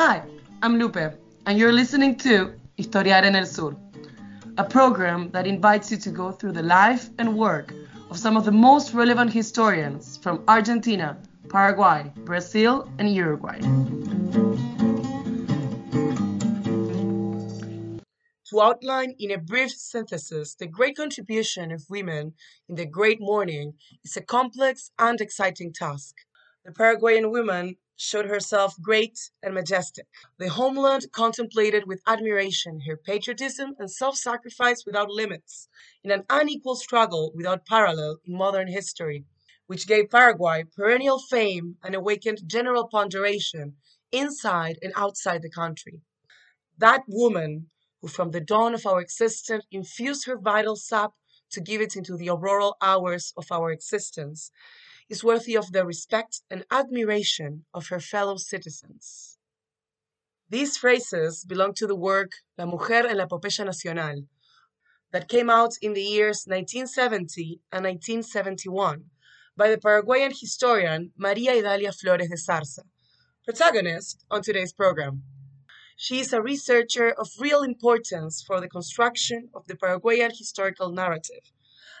Hi, I'm Lupe, and you're listening to Historiar en el Sur, a program that invites you to go through the life and work of some of the most relevant historians from Argentina, Paraguay, Brazil, and Uruguay. To outline in a brief synthesis the great contribution of women in the Great Morning is a complex and exciting task. The Paraguayan woman showed herself great and majestic. The homeland contemplated with admiration her patriotism and self sacrifice without limits, in an unequal struggle without parallel in modern history, which gave Paraguay perennial fame and awakened general ponderation inside and outside the country. That woman, who from the dawn of our existence infused her vital sap to give it into the auroral hours of our existence, is worthy of the respect and admiration of her fellow citizens. These phrases belong to the work La Mujer en la Epopeya Nacional, that came out in the years 1970 and 1971 by the Paraguayan historian Maria Idalia Flores de Zarza, protagonist on today's program. She is a researcher of real importance for the construction of the Paraguayan historical narrative,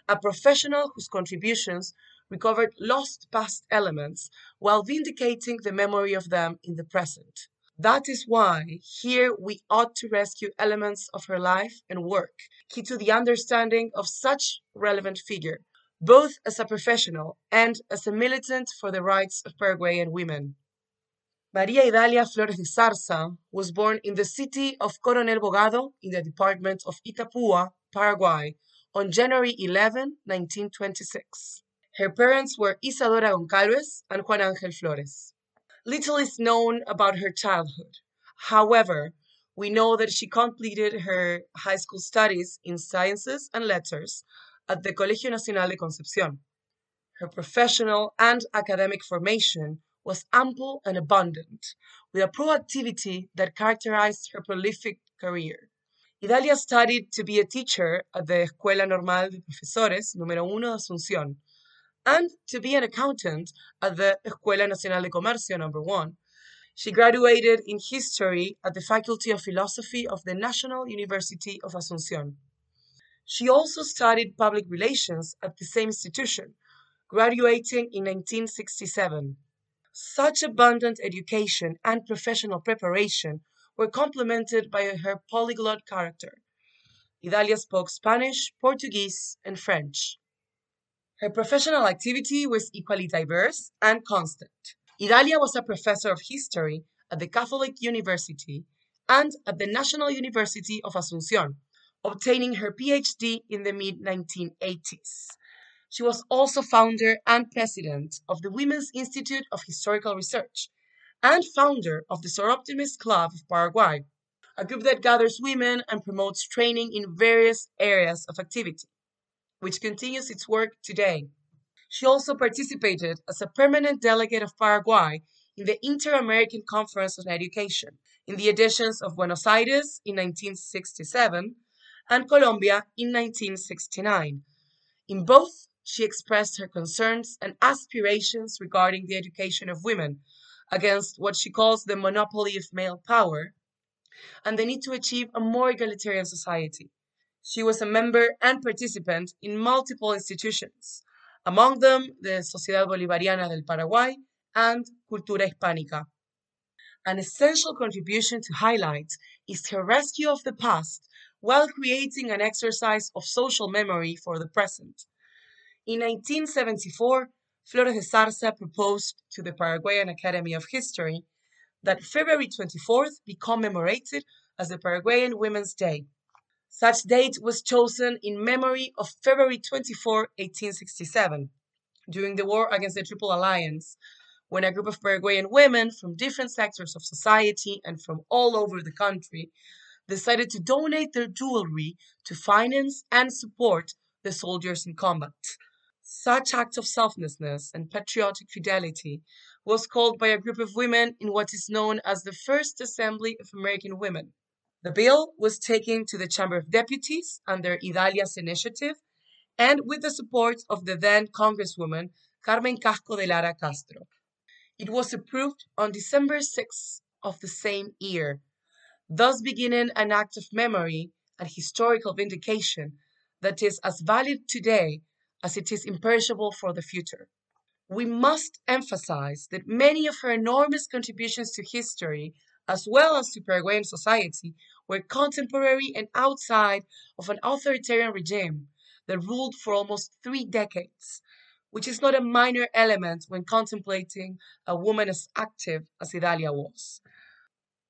a professional whose contributions recovered lost past elements while vindicating the memory of them in the present. That is why here we ought to rescue elements of her life and work, key to the understanding of such relevant figure, both as a professional and as a militant for the rights of Paraguayan women. Maria Idalia Flores de Zarza was born in the city of Coronel Bogado in the department of Itapúa, Paraguay, on January 11, 1926. Her parents were Isadora Goncalves and Juan Ángel Flores. Little is known about her childhood. However, we know that she completed her high school studies in sciences and letters at the Colegio Nacional de Concepción. Her professional and academic formation was ample and abundant, with a proactivity that characterized her prolific career. Idalia studied to be a teacher at the Escuela Normal de Profesores número uno de Asunción, and to be an accountant at the Escuela Nacional de Comercio number 1. She graduated in history at the Faculty of Philosophy of the National University of Asunción. She also studied public relations at the same institution, graduating in 1967. Such abundant education and professional preparation were complemented by her polyglot character. Idalia spoke Spanish, Portuguese, and French. Her professional activity was equally diverse and constant. Idalia was a professor of history at the Catholic University and at the National University of Asunción, obtaining her PhD in the mid 1980s. She was also founder and president of the Women's Institute of Historical Research and founder of the Soroptimist Club of Paraguay, a group that gathers women and promotes training in various areas of activity which continues its work today. She also participated as a permanent delegate of Paraguay in the Inter American Conference on Education, in the editions of Buenos Aires in 1967 and Colombia in 1969. In both, she expressed her concerns and aspirations regarding the education of women against what she calls the monopoly of male power and the need to achieve a more egalitarian society. She was a member and participant in multiple institutions, among them the Sociedad Bolivariana del Paraguay and Cultura Hispánica. An essential contribution to highlight is her rescue of the past while creating an exercise of social memory for the present. In 1974, Flores de Zarza proposed to the Paraguayan Academy of History that February 24th be commemorated as the Paraguayan Women's Day. Such date was chosen in memory of February 24, 1867, during the war against the Triple Alliance, when a group of Paraguayan women from different sectors of society and from all over the country decided to donate their jewelry to finance and support the soldiers in combat. Such act of selflessness and patriotic fidelity was called by a group of women in what is known as the First Assembly of American Women. The bill was taken to the Chamber of Deputies under Idalia's initiative and with the support of the then Congresswoman Carmen Casco de Lara Castro. It was approved on December 6, of the same year, thus beginning an act of memory and historical vindication that is as valid today as it is imperishable for the future. We must emphasize that many of her enormous contributions to history, as well as to Paraguayan society, were contemporary and outside of an authoritarian regime that ruled for almost three decades, which is not a minor element when contemplating a woman as active as Idalia was.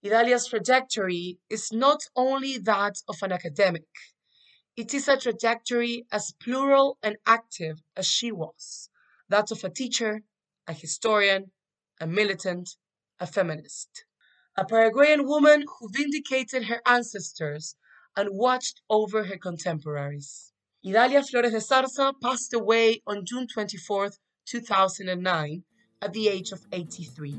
Idalia's trajectory is not only that of an academic, it is a trajectory as plural and active as she was that of a teacher, a historian, a militant, a feminist. A Paraguayan woman who vindicated her ancestors and watched over her contemporaries. Idalia Flores de Zarza passed away on June 24, 2009, at the age of 83.